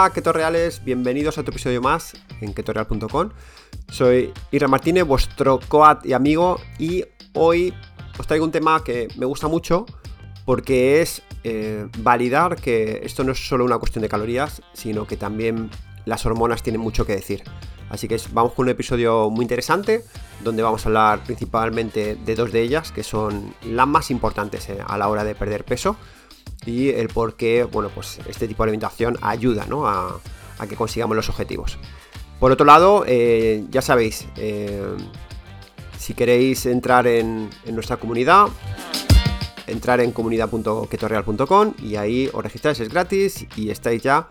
Hola, ketorreales, bienvenidos a otro episodio más en ketorreal.com. Soy Ira Martínez, vuestro coat y amigo, y hoy os traigo un tema que me gusta mucho porque es eh, validar que esto no es solo una cuestión de calorías, sino que también las hormonas tienen mucho que decir. Así que vamos con un episodio muy interesante donde vamos a hablar principalmente de dos de ellas que son las más importantes eh, a la hora de perder peso y el por qué, bueno, pues este tipo de alimentación ayuda a, que consigamos los objetivos. Por otro lado, eh, ya sabéis, eh, si queréis entrar en, nuestra comunidad, entrar en comunidad.ketorreal.com y ahí os registráis, es gratis y estáis ya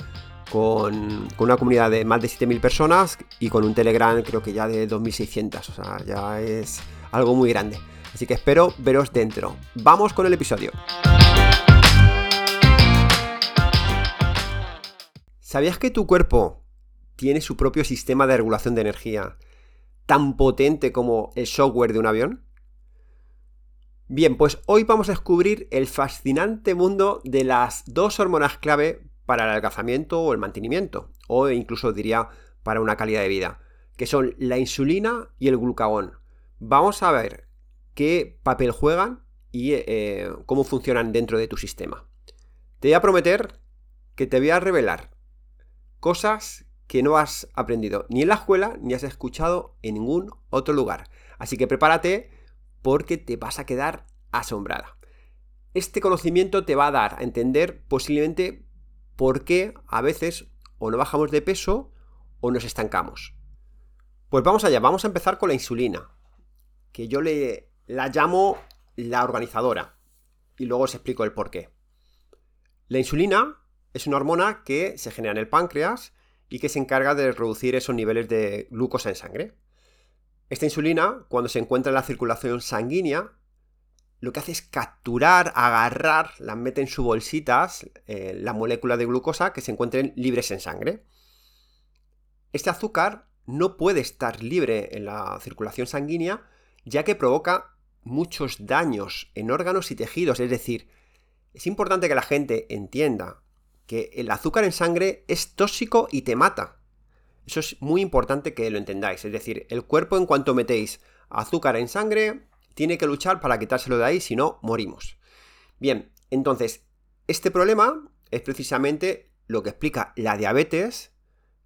con, una comunidad de más de 7.000 personas y con un Telegram creo que ya de 2.600, o sea, ya es algo muy grande. Así que espero veros dentro. Vamos con el episodio. ¿Sabías que tu cuerpo tiene su propio sistema de regulación de energía tan potente como el software de un avión? Bien, pues hoy vamos a descubrir el fascinante mundo de las dos hormonas clave para el adelgazamiento o el mantenimiento, o incluso diría para una calidad de vida, que son la insulina y el glucagón. Vamos a ver qué papel juegan y eh, cómo funcionan dentro de tu sistema. Te voy a prometer que te voy a revelar cosas que no has aprendido ni en la escuela ni has escuchado en ningún otro lugar. Así que prepárate porque te vas a quedar asombrada. Este conocimiento te va a dar a entender posiblemente por qué a veces o no bajamos de peso o nos estancamos. Pues vamos allá, vamos a empezar con la insulina, que yo le la llamo la organizadora y luego os explico el por qué. La insulina es una hormona que se genera en el páncreas y que se encarga de reducir esos niveles de glucosa en sangre. Esta insulina, cuando se encuentra en la circulación sanguínea, lo que hace es capturar, agarrar, la mete en sus bolsitas, eh, la molécula de glucosa que se encuentren libres en sangre. Este azúcar no puede estar libre en la circulación sanguínea ya que provoca muchos daños en órganos y tejidos. Es decir, es importante que la gente entienda que el azúcar en sangre es tóxico y te mata. Eso es muy importante que lo entendáis. Es decir, el cuerpo en cuanto metéis azúcar en sangre, tiene que luchar para quitárselo de ahí, si no, morimos. Bien, entonces, este problema es precisamente lo que explica la diabetes,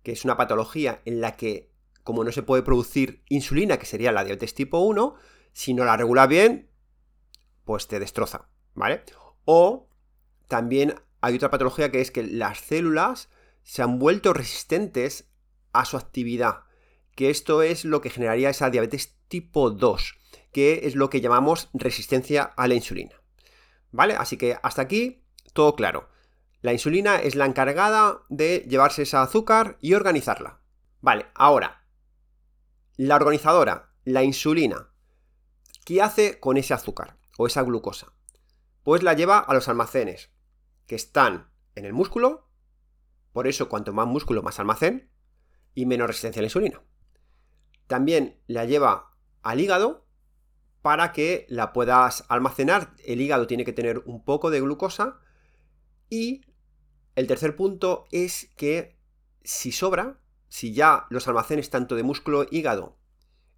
que es una patología en la que, como no se puede producir insulina, que sería la diabetes tipo 1, si no la regula bien, pues te destroza, ¿vale? O también hay otra patología que es que las células se han vuelto resistentes a su actividad, que esto es lo que generaría esa diabetes tipo 2, que es lo que llamamos resistencia a la insulina. ¿Vale? Así que hasta aquí todo claro. La insulina es la encargada de llevarse ese azúcar y organizarla. Vale, ahora, la organizadora, la insulina, ¿qué hace con ese azúcar o esa glucosa? Pues la lleva a los almacenes, que están en el músculo, por eso cuanto más músculo más almacén y menos resistencia a la insulina. También la lleva al hígado para que la puedas almacenar. El hígado tiene que tener un poco de glucosa y el tercer punto es que si sobra, si ya los almacenes tanto de músculo hígado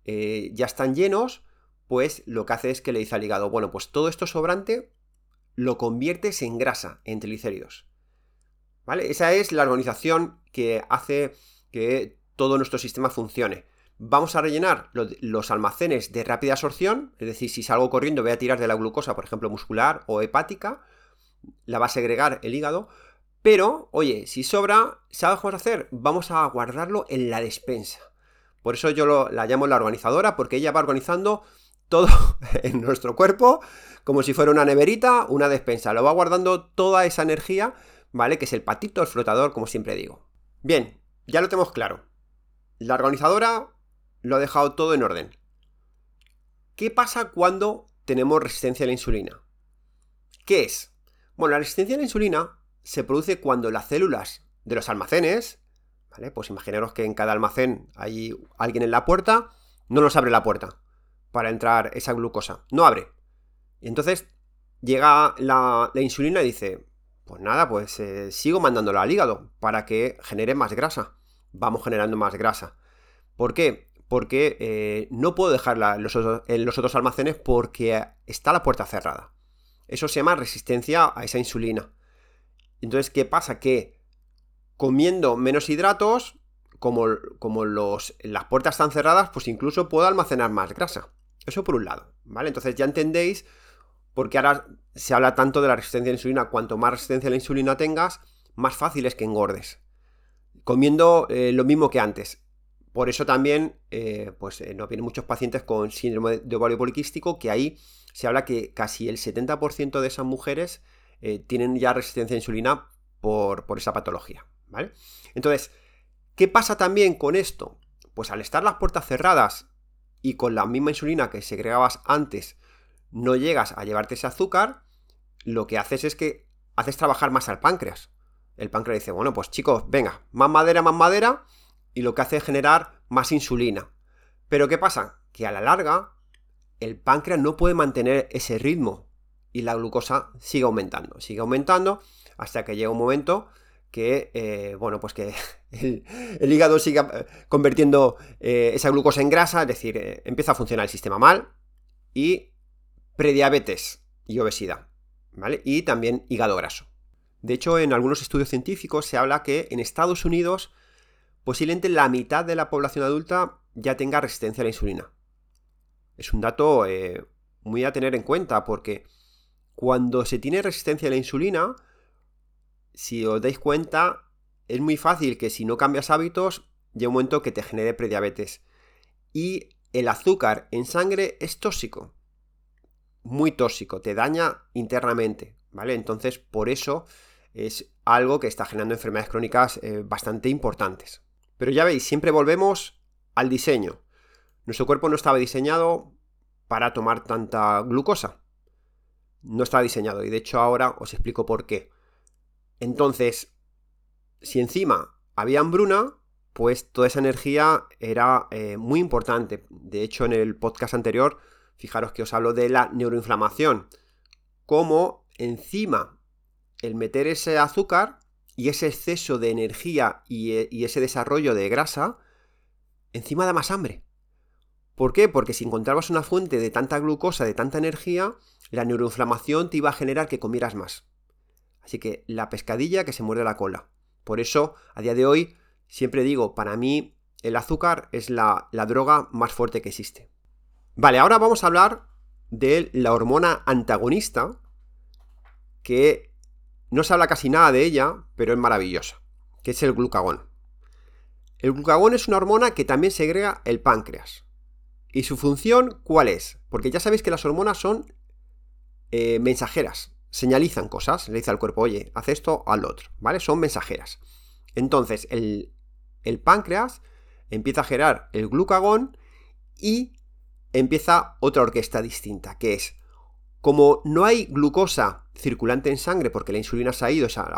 eh, ya están llenos, pues lo que hace es que le dice al hígado, bueno, pues todo esto sobrante lo conviertes en grasa, en triglicéridos. ¿Vale? Esa es la organización que hace que todo nuestro sistema funcione. Vamos a rellenar los almacenes de rápida absorción, es decir, si salgo corriendo voy a tirar de la glucosa, por ejemplo, muscular o hepática, la va a segregar el hígado, pero, oye, si sobra, ¿sabes qué vamos a hacer? Vamos a guardarlo en la despensa. Por eso yo la llamo la organizadora, porque ella va organizando todo en nuestro cuerpo, como si fuera una neverita, una despensa. Lo va guardando toda esa energía, ¿vale? Que es el patito, el flotador, como siempre digo. Bien, ya lo tenemos claro. La organizadora lo ha dejado todo en orden. ¿Qué pasa cuando tenemos resistencia a la insulina? ¿Qué es? Bueno, la resistencia a la insulina se produce cuando las células de los almacenes, ¿vale? Pues imaginaros que en cada almacén hay alguien en la puerta, no nos abre la puerta para entrar esa glucosa. No abre. Y entonces llega la, insulina y dice, Pues nada, pues eh, sigo mandándolo al hígado para que genere más grasa. Vamos generando más grasa. ¿Por qué? Porque eh, no puedo dejarla en los, otros almacenes porque está la puerta cerrada. Eso se llama resistencia a esa insulina. Entonces, ¿qué pasa? Que comiendo menos hidratos, como, como los, las puertas están cerradas, pues incluso puedo almacenar más grasa. Eso por un lado, ¿vale? Entonces ya entendéis por qué ahora se habla tanto de la resistencia a la insulina. Cuanto más resistencia a la insulina tengas, más fácil es que engordes. Comiendo eh, lo mismo que antes. Por eso también, eh, pues eh, nos vienen muchos pacientes con síndrome de ovario poliquístico, que ahí se habla que casi el 70% de esas mujeres tienen ya resistencia a insulina por, por esa patología, ¿vale? Entonces, ¿qué pasa también con esto? Pues al estar las puertas cerradas y con la misma insulina que segregabas antes, no llegas a llevarte ese azúcar, lo que haces es que haces trabajar más al páncreas. El páncreas dice, bueno, pues chicos, venga, más madera, más madera, y lo que hace es generar más insulina. Pero ¿qué pasa? Que a la larga, el páncreas no puede mantener ese ritmo y la glucosa sigue aumentando, sigue aumentando hasta que llega un momento que, eh, bueno, pues que el, hígado siga eh, convirtiendo eh, esa glucosa en grasa, es decir, empieza a funcionar el sistema mal y prediabetes y obesidad, ¿vale? Y también hígado graso. De hecho, en algunos estudios científicos se habla que en Estados Unidos posiblemente la mitad de la población adulta ya tenga resistencia a la insulina. Es un dato muy a tener en cuenta porque cuando se tiene resistencia a la insulina, si os dais cuenta, es muy fácil que si no cambias hábitos, llegue un momento que te genere prediabetes. Y el azúcar en sangre es tóxico. Muy tóxico, te daña internamente, ¿vale? Entonces, por eso es algo que está generando enfermedades crónicas eh, bastante importantes. Pero ya veis, siempre volvemos al diseño. Nuestro cuerpo no estaba diseñado para tomar tanta glucosa. No estaba diseñado y de hecho ahora os explico por qué. Entonces, si encima había hambruna, pues toda esa energía era eh, muy importante. De hecho, en el podcast anterior, fijaros que os hablo de la neuroinflamación. Cómo encima el meter ese azúcar y ese exceso de energía y, eh, y ese desarrollo de grasa, encima da más hambre. ¿Por qué? Porque si encontrabas una fuente de tanta glucosa, de tanta energía, la neuroinflamación te iba a generar que comieras más. Así que la pescadilla que se muerde la cola. Por eso, a día de hoy, siempre digo, para mí el azúcar es la, droga más fuerte que existe. Vale, ahora vamos a hablar de la hormona antagonista, que no se habla casi nada de ella, pero es maravillosa, que es el glucagón. El glucagón es una hormona que también segrega el páncreas. ¿Y su función cuál es? Porque ya sabéis que las hormonas son eh, mensajeras señalizan cosas, le dice al cuerpo, oye, haz esto, al otro, ¿vale? Son mensajeras. Entonces, el, el páncreas empieza a generar el glucagón y empieza otra orquesta distinta, que es, como no hay glucosa circulante en sangre porque la insulina se ha ido, o sea,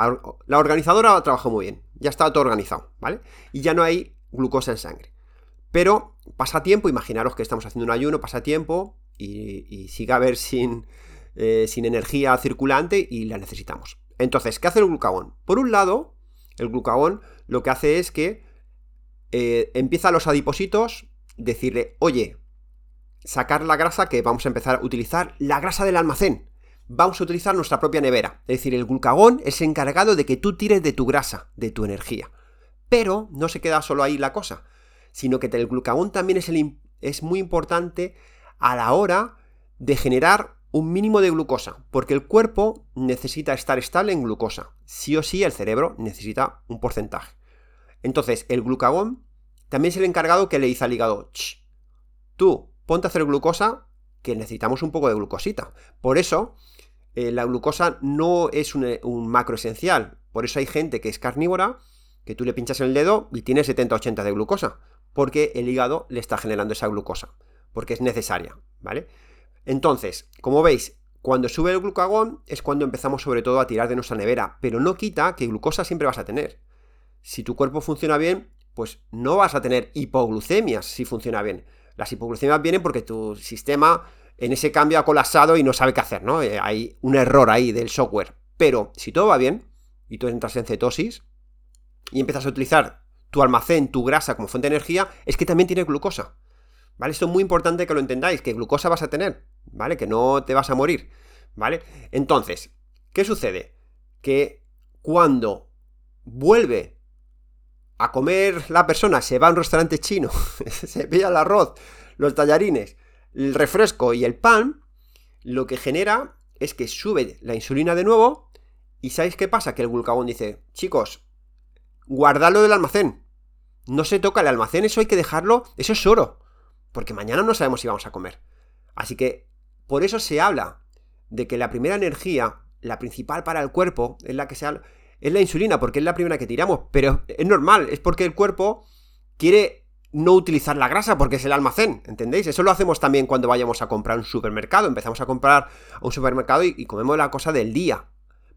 la organizadora trabajado muy bien, ya está todo organizado, ¿vale? Y ya no hay glucosa en sangre. Pero pasa tiempo, imaginaros que estamos haciendo un ayuno, pasa tiempo y, y sigue a ver sin, eh, sin energía circulante y la necesitamos. Entonces, ¿qué hace el glucagón? Por un lado, el glucagón lo que hace es que eh, empieza a los adipocitos decirle, oye, sacar la grasa que vamos a empezar a utilizar, la grasa del almacén. Vamos a utilizar nuestra propia nevera. Es decir, el glucagón es encargado de que tú tires de tu grasa, de tu energía. Pero no se queda solo ahí la cosa, sino que el glucagón también es muy importante a la hora de generar un mínimo de glucosa, porque el cuerpo necesita estar estable en glucosa. Sí o sí el cerebro necesita un porcentaje. Entonces, el glucagón también es el encargado que le dice al hígado, tú ponte a hacer glucosa, que necesitamos un poco de glucosita. Por eso, eh, la glucosa no es un, un, macro esencial. Por eso hay gente que es carnívora, que tú le pinchas el dedo y tiene 70-80 de glucosa, porque el hígado le está generando esa glucosa, porque es necesaria, ¿vale? Entonces, como veis, cuando sube el glucagón es cuando empezamos sobre todo a tirar de nuestra nevera, pero no quita que glucosa siempre vas a tener. Si tu cuerpo funciona bien, pues no vas a tener hipoglucemias si funciona bien. Las hipoglucemias vienen porque tu sistema en ese cambio ha colapsado y no sabe qué hacer, ¿no? Eh, hay un error ahí del software. Pero si todo va bien y tú entras en cetosis y empiezas a utilizar tu almacén, tu grasa como fuente de energía, es que también tiene glucosa. ¿Vale? Esto es muy importante que lo entendáis, que glucosa vas a tener, ¿vale? Que no te vas a morir, ¿vale? Entonces, ¿qué sucede? Que cuando vuelve a comer la persona, se va a un restaurante chino, se pilla el arroz, los tallarines, el refresco y el pan, lo que genera es que sube la insulina de nuevo y ¿sabéis qué pasa? Que el glucagón dice, chicos, guardadlo del almacén. No se toca el almacén, eso hay que dejarlo, eso es oro. Porque mañana no sabemos si vamos a comer. Así que por eso se habla de que la primera energía, la principal para el cuerpo, es la que se es la insulina, porque es la primera que tiramos. Pero es normal, es porque el cuerpo quiere no utilizar la grasa porque es el almacén, ¿entendéis? Eso lo hacemos también cuando vayamos a comprar un supermercado. Empezamos a comprar un supermercado y, y comemos la cosa del día.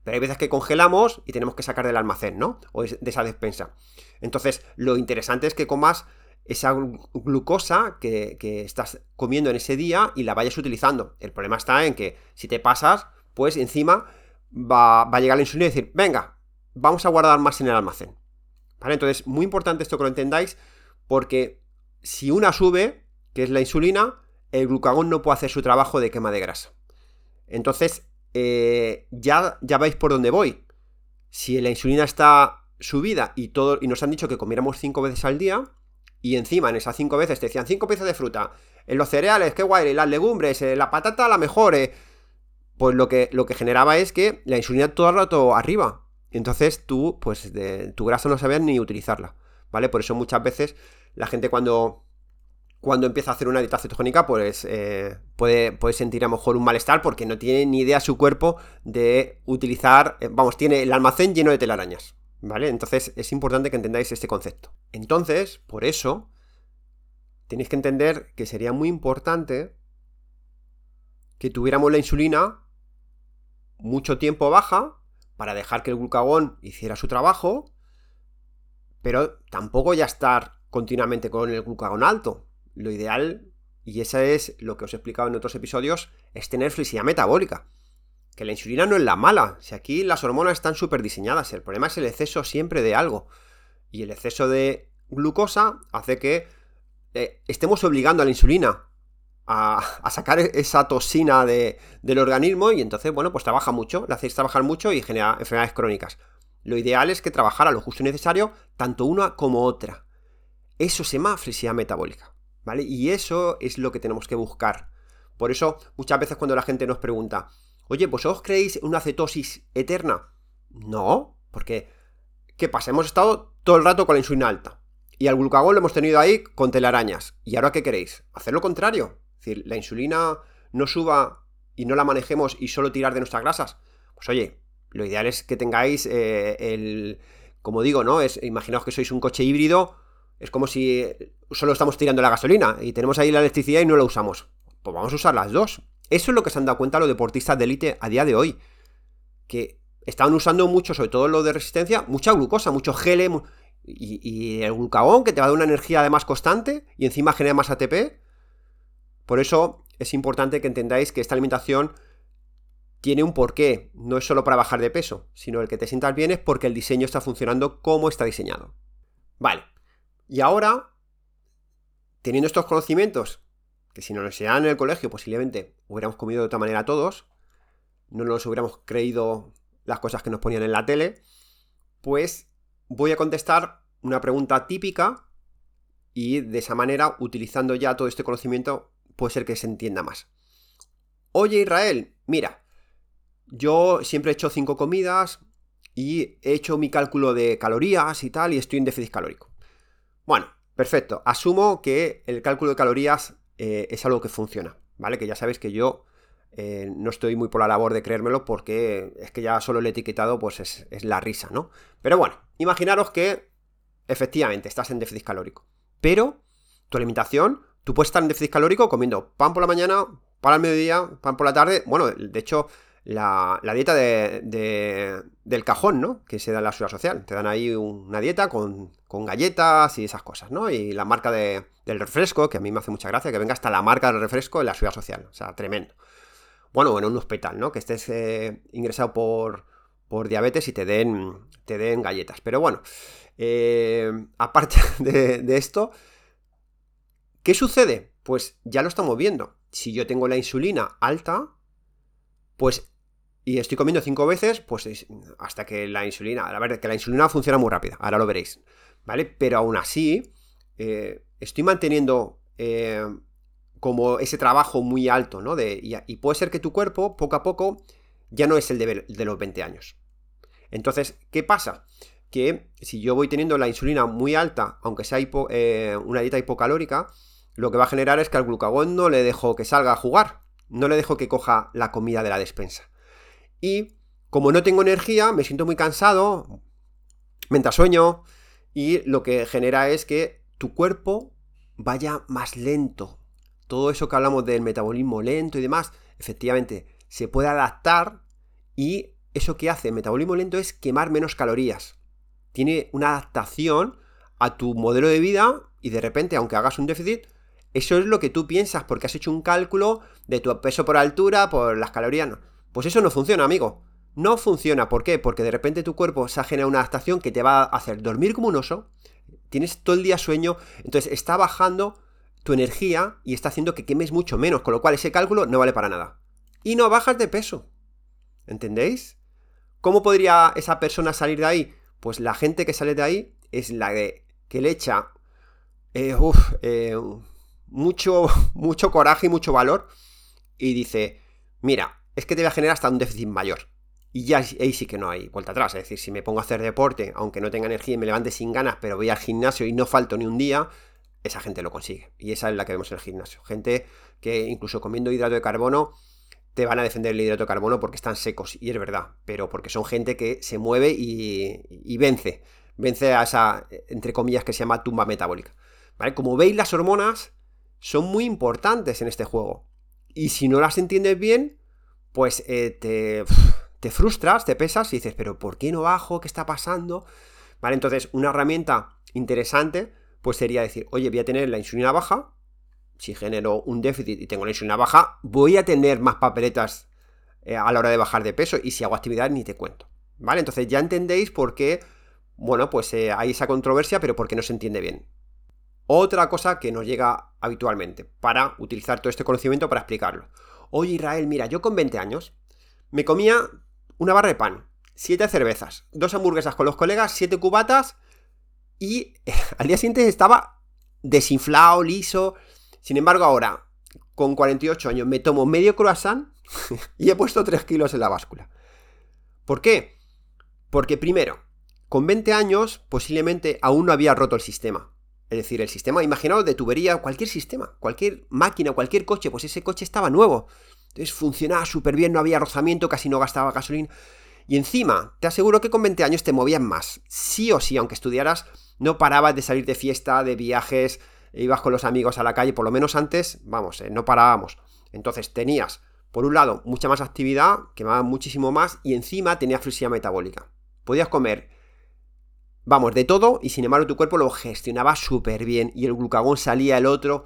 Pero hay veces que congelamos y tenemos que sacar del almacén, ¿no? O de esa despensa. Entonces, lo interesante es que comas esa glucosa que, estás comiendo en ese día y la vayas utilizando. El problema está en que si te pasas, pues encima va, a llegar la insulina y decir, venga, vamos a guardar más en el almacén. ¿Vale? Entonces, muy importante esto que lo entendáis, porque si una sube, que es la insulina, el glucagón no puede hacer su trabajo de quema de grasa. Entonces, eh, ya, ya veis por dónde voy. Si la insulina está subida y, todo, y nos han dicho que comiéramos 5 veces al día, y encima en esas 5 veces te decían 5 piezas de fruta, en los cereales, qué guay, las legumbres, eh, la patata la mejor, eh", pues lo que, lo que generaba es que la insulina todo el rato arriba. Entonces tú, pues de, tu grasa no sabías ni utilizarla, ¿vale? Por eso muchas veces la gente cuando cuando empieza a hacer una dieta cetogénica, pues eh, puede, puede, sentir a lo mejor un malestar porque no tiene ni idea su cuerpo de utilizar, eh, vamos, tiene el almacén lleno de telarañas, ¿vale? Entonces es importante que entendáis este concepto. Entonces, por eso, tenéis que entender que sería muy importante que tuviéramos la insulina mucho tiempo baja para dejar que el glucagón hiciera su trabajo, pero tampoco ya estar continuamente con el glucagón alto, lo ideal, y eso es lo que os he explicado en otros episodios, es tener flexibilidad metabólica. Que la insulina no es la mala, si aquí las hormonas están súper diseñadas, el problema es el exceso siempre de algo. Y el exceso de glucosa hace que eh, estemos obligando a la insulina a, sacar esa toxina del organismo y entonces, bueno, pues trabaja mucho, la hacéis trabajar mucho y genera enfermedades crónicas. Lo ideal es que trabajara lo justo y necesario, tanto una como otra. Eso se llama flexibilidad metabólica. ¿vale? Y eso es lo que tenemos que buscar. Por eso, muchas veces cuando la gente nos pregunta, oye, pues ¿os creéis una cetosis eterna? No, porque, ¿qué pasa? Hemos estado todo el rato con la insulina alta. Y al glucagón lo hemos tenido ahí con telarañas. ¿Y ahora qué queréis? Hacer lo contrario. Es decir, la insulina no suba y no la manejemos y solo tirar de nuestras grasas. Pues oye, lo ideal es que tengáis eh, el... Como digo, ¿no? Es, imaginaos que sois un coche híbrido es como si solo estamos tirando la gasolina y tenemos ahí la electricidad y no la usamos. Pues vamos a usar las dos. Eso es lo que se han dado cuenta los deportistas de élite a día de hoy. Que estaban usando mucho, sobre todo lo de resistencia, mucha glucosa, mucho gel y, y, el glucagón que te va a dar una energía además constante y encima genera más ATP. Por eso es importante que entendáis que esta alimentación tiene un porqué. No es solo para bajar de peso, sino el que te sientas bien es porque el diseño está funcionando como está diseñado. Vale, y ahora, teniendo estos conocimientos, que si nos los enseñaran en el colegio posiblemente hubiéramos comido de otra manera todos, no nos hubiéramos creído las cosas que nos ponían en la tele, pues voy a contestar una pregunta típica y de esa manera, utilizando ya todo este conocimiento, puede ser que se entienda más. Oye Israel, mira, yo siempre he hecho cinco comidas y he hecho mi cálculo de calorías y tal y estoy en déficit calórico. Bueno, perfecto. Asumo que el cálculo de calorías eh, es algo que funciona, ¿vale? Que ya sabéis que yo eh, no estoy muy por la labor de creérmelo porque es que ya solo el etiquetado pues es, es la risa, ¿no? Pero bueno, imaginaros que efectivamente estás en déficit calórico. Pero tu alimentación, tú puedes estar en déficit calórico comiendo pan por la mañana, pan al mediodía, pan por la tarde. Bueno, de hecho, la, dieta de, del cajón, ¿no? Que se da en la ciudad social. Te dan ahí una dieta con, galletas y esas cosas, ¿no? Y la marca del refresco, que a mí me hace mucha gracia, que venga hasta la marca del refresco en la ciudad social. O sea, tremendo. Bueno, en un hospital, ¿no? Que estés eh, ingresado por, por diabetes y te den, te den galletas. Pero bueno, eh, aparte de, esto, ¿qué sucede? Pues ya lo estamos viendo. Si yo tengo la insulina alta, pues y estoy comiendo cinco veces, pues hasta que la insulina, la verdad que la insulina funciona muy rápida, ahora lo veréis, ¿vale? Pero aún así, eh, estoy manteniendo eh, como ese trabajo muy alto, ¿no? De, y, puede ser que tu cuerpo, poco a poco, ya no es el de, los 20 años. Entonces, ¿qué pasa? Que si yo voy teniendo la insulina muy alta, aunque sea eh, una dieta hipocalórica, lo que va a generar es que al glucagón no le dejo que salga a jugar, no le dejo que coja la comida de la despensa. Y como no tengo energía, me siento muy cansado, mientras sueño, y lo que genera es que tu cuerpo vaya más lento. Todo eso que hablamos del metabolismo lento y demás, efectivamente, se puede adaptar y eso que hace el metabolismo lento es quemar menos calorías. Tiene una adaptación a tu modelo de vida y de repente, aunque hagas un déficit, eso es lo que tú piensas porque has hecho un cálculo de tu peso por altura, por las calorías. Pues eso no funciona, amigo. No funciona. ¿Por qué? Porque de repente tu cuerpo se ha generado una adaptación que te va a hacer dormir como un oso. Tienes todo el día sueño. Entonces está bajando tu energía y está haciendo que quemes mucho menos. Con lo cual ese cálculo no vale para nada. Y no bajas de peso. ¿Entendéis? ¿Cómo podría esa persona salir de ahí? Pues la gente que sale de ahí es la de que le echa eh, eh, mucho, mucho coraje y mucho valor y dice, mira, es que te va a generar hasta un déficit mayor. Y ya ahí sí que no hay vuelta atrás. Es decir, si me pongo a hacer deporte, aunque no tenga energía y me levante sin ganas, pero voy al gimnasio y no falto ni un día, esa gente lo consigue. Y esa es la que vemos en el gimnasio. Gente que incluso comiendo hidrato de carbono te van a defender el hidrato de carbono porque están secos, y es verdad, pero porque son gente que se mueve y, vence, vence a esa, entre comillas, que se llama tumba metabólica. ¿Vale? Como veis, las hormonas son muy importantes en este juego. Y si no las entiendes bien, pues eh, te, te frustras, te pesas y dices, pero ¿por qué no bajo? ¿Qué está pasando? ¿Vale? Entonces, una herramienta interesante, pues sería decir, oye, voy a tener la insulina baja, si genero un déficit y tengo la insulina baja, voy a tener más papeletas eh, a la hora de bajar de peso y si hago actividad ni te cuento. ¿Vale? Entonces ya entendéis por qué, bueno, pues eh, hay esa controversia, pero porque no se entiende bien. Otra cosa que nos llega habitualmente para utilizar todo este conocimiento para explicarlo. Oye Israel, mira, yo con 20 años me comía una barra de pan, siete cervezas, dos hamburguesas con los colegas, siete cubatas y al día siguiente estaba desinflado, liso, sin embargo, ahora, con 48 años, me tomo medio croissant y he puesto 3 kilos en la báscula. ¿Por qué? Porque primero, con 20 años posiblemente aún no había roto el sistema. Es decir, el sistema, imaginaos de tubería, cualquier sistema, cualquier máquina, cualquier coche, pues ese coche estaba nuevo. Entonces funcionaba súper bien, no había rozamiento, casi no gastaba gasolina. Y encima, te aseguro que con 20 años te movían más. Sí o sí, aunque estudiaras, no parabas de salir de fiesta, de viajes, ibas con los amigos a la calle, por lo menos antes, vamos, eh, no parábamos. Entonces tenías, por un lado, mucha más actividad, quemabas muchísimo más, y encima tenías flexibilidad metabólica. Podías comer, vamos, de todo, y sin embargo tu cuerpo lo gestionaba súper bien, y el glucagón salía el otro,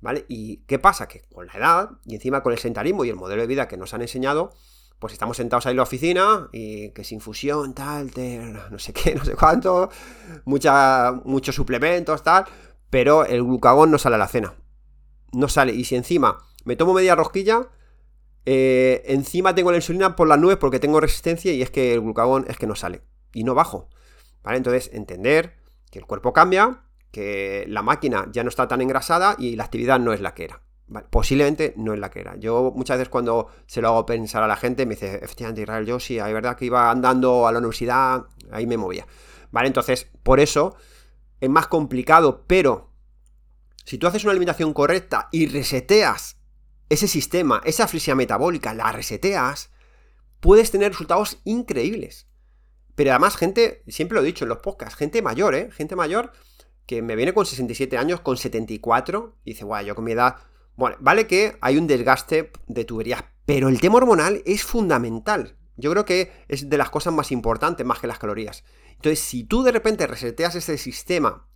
¿vale? ¿Y qué pasa? Que con la edad, y encima con el sentarismo y el modelo de vida que nos han enseñado, pues estamos sentados ahí en la oficina y que sin infusión, tal, no sé qué, no sé cuánto, mucha, muchos suplementos, tal, pero el glucagón no sale a la cena. No sale. Y si encima me tomo media rosquilla, eh, encima tengo la insulina por las nubes porque tengo resistencia y es que el glucagón es que no sale. Y no bajo. ¿Vale? Entonces, entender que el cuerpo cambia, que la máquina ya no está tan engrasada y la actividad no es la que era. Posiblemente no es la que era. Yo muchas veces cuando se lo hago pensar a la gente me dice, efectivamente Israel, yo sí, hay verdad que iba andando a la universidad, ahí me movía. ¿Vale? Entonces, por eso es más complicado, pero si tú haces una alimentación correcta y reseteas ese sistema, esa flexibilidad metabólica, la reseteas, puedes tener resultados increíbles. Pero además, gente, siempre lo he dicho en los podcasts, gente mayor, ¿eh? Gente mayor que me viene con 67 años, con 74, y dice, guay, yo con mi edad. Bueno, vale que hay un desgaste de tuberías, pero el tema hormonal es fundamental. Yo creo que es de las cosas más importantes, más que las calorías. Entonces, si tú de repente reseteas ese sistema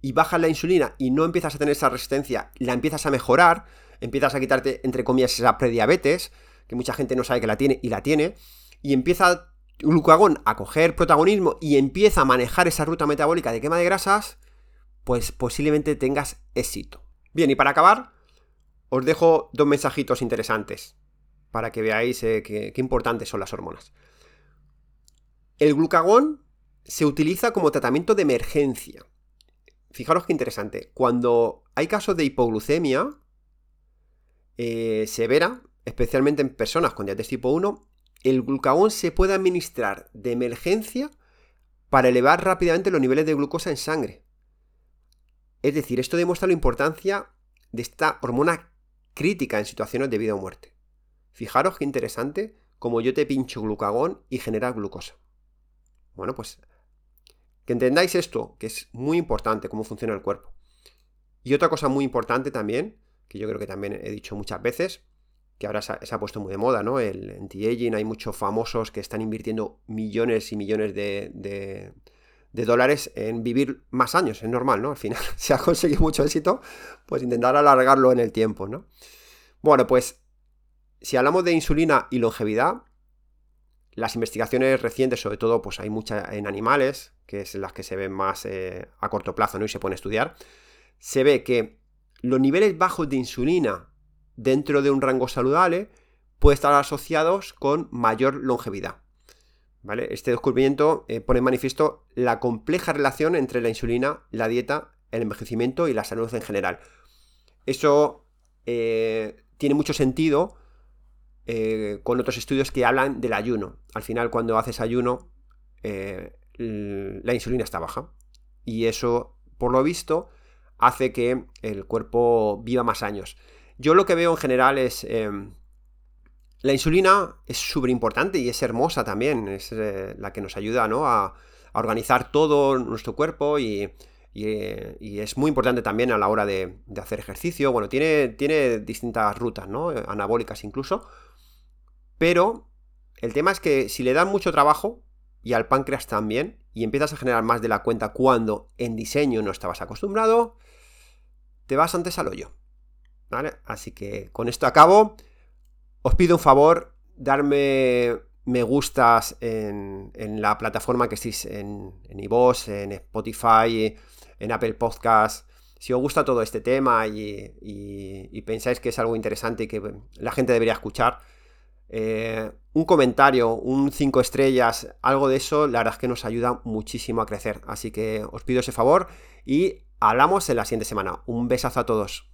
y bajas la insulina y no empiezas a tener esa resistencia, la empiezas a mejorar, empiezas a quitarte, entre comillas, esa prediabetes, que mucha gente no sabe que la tiene y la tiene, y empieza glucagón a coger protagonismo y empieza a manejar esa ruta metabólica de quema de grasas, pues posiblemente tengas éxito. Bien, y para acabar, os dejo dos mensajitos interesantes para que veáis eh, qué, importantes son las hormonas. El glucagón se utiliza como tratamiento de emergencia. Fijaros qué interesante. Cuando hay casos de hipoglucemia eh, severa, especialmente en personas con diabetes tipo 1, el glucagón se puede administrar de emergencia para elevar rápidamente los niveles de glucosa en sangre. Es decir, esto demuestra la importancia de esta hormona crítica en situaciones de vida o muerte. Fijaros qué interesante como yo te pincho glucagón y genera glucosa. Bueno, pues que entendáis esto, que es muy importante cómo funciona el cuerpo. Y otra cosa muy importante también, que yo creo que también he dicho muchas veces, que ahora se ha, puesto muy de moda, ¿no? El anti-aging, hay muchos famosos que están invirtiendo millones y millones de, de, dólares en vivir más años, es normal, ¿no? Al final, si ha conseguido mucho éxito, pues intentar alargarlo en el tiempo, ¿no? Bueno, pues si hablamos de insulina y longevidad, las investigaciones recientes, sobre todo, pues hay muchas en animales, que es las que se ven más eh, a corto plazo, ¿no? Y se pueden estudiar. Se ve que los niveles bajos de insulina dentro de un rango saludable pueden estar asociados con mayor longevidad. ¿Vale? Este descubrimiento eh, pone en manifiesto la compleja relación entre la insulina, la dieta, el envejecimiento y la salud en general. Eso eh, tiene mucho sentido eh, con otros estudios que hablan del ayuno. Al final, cuando haces ayuno, la insulina está baja. Y eso, por lo visto, hace que el cuerpo viva más años. Yo lo que veo en general es... La insulina es súper importante y es hermosa también, es eh, la que nos ayuda a, organizar todo nuestro cuerpo y, es muy importante también a la hora de, hacer ejercicio. Bueno, tiene, tiene distintas rutas, ¿no? Anabólicas incluso. Pero el tema es que si le dan mucho trabajo, y al páncreas también, y empiezas a generar más de la cuenta cuando en diseño no estabas acostumbrado, te vas antes al hoyo. ¿Vale? Así que con esto acabo. Os pido un favor, darme me gustas en, la plataforma que estéis en, en en Spotify, en Apple Podcast. Si os gusta todo este tema y, pensáis que es algo interesante y que la gente debería escuchar, eh, un comentario, un 5 estrellas, algo de eso, la verdad es que nos ayuda muchísimo a crecer. Así que os pido ese favor y hablamos en la siguiente semana. Un besazo a todos.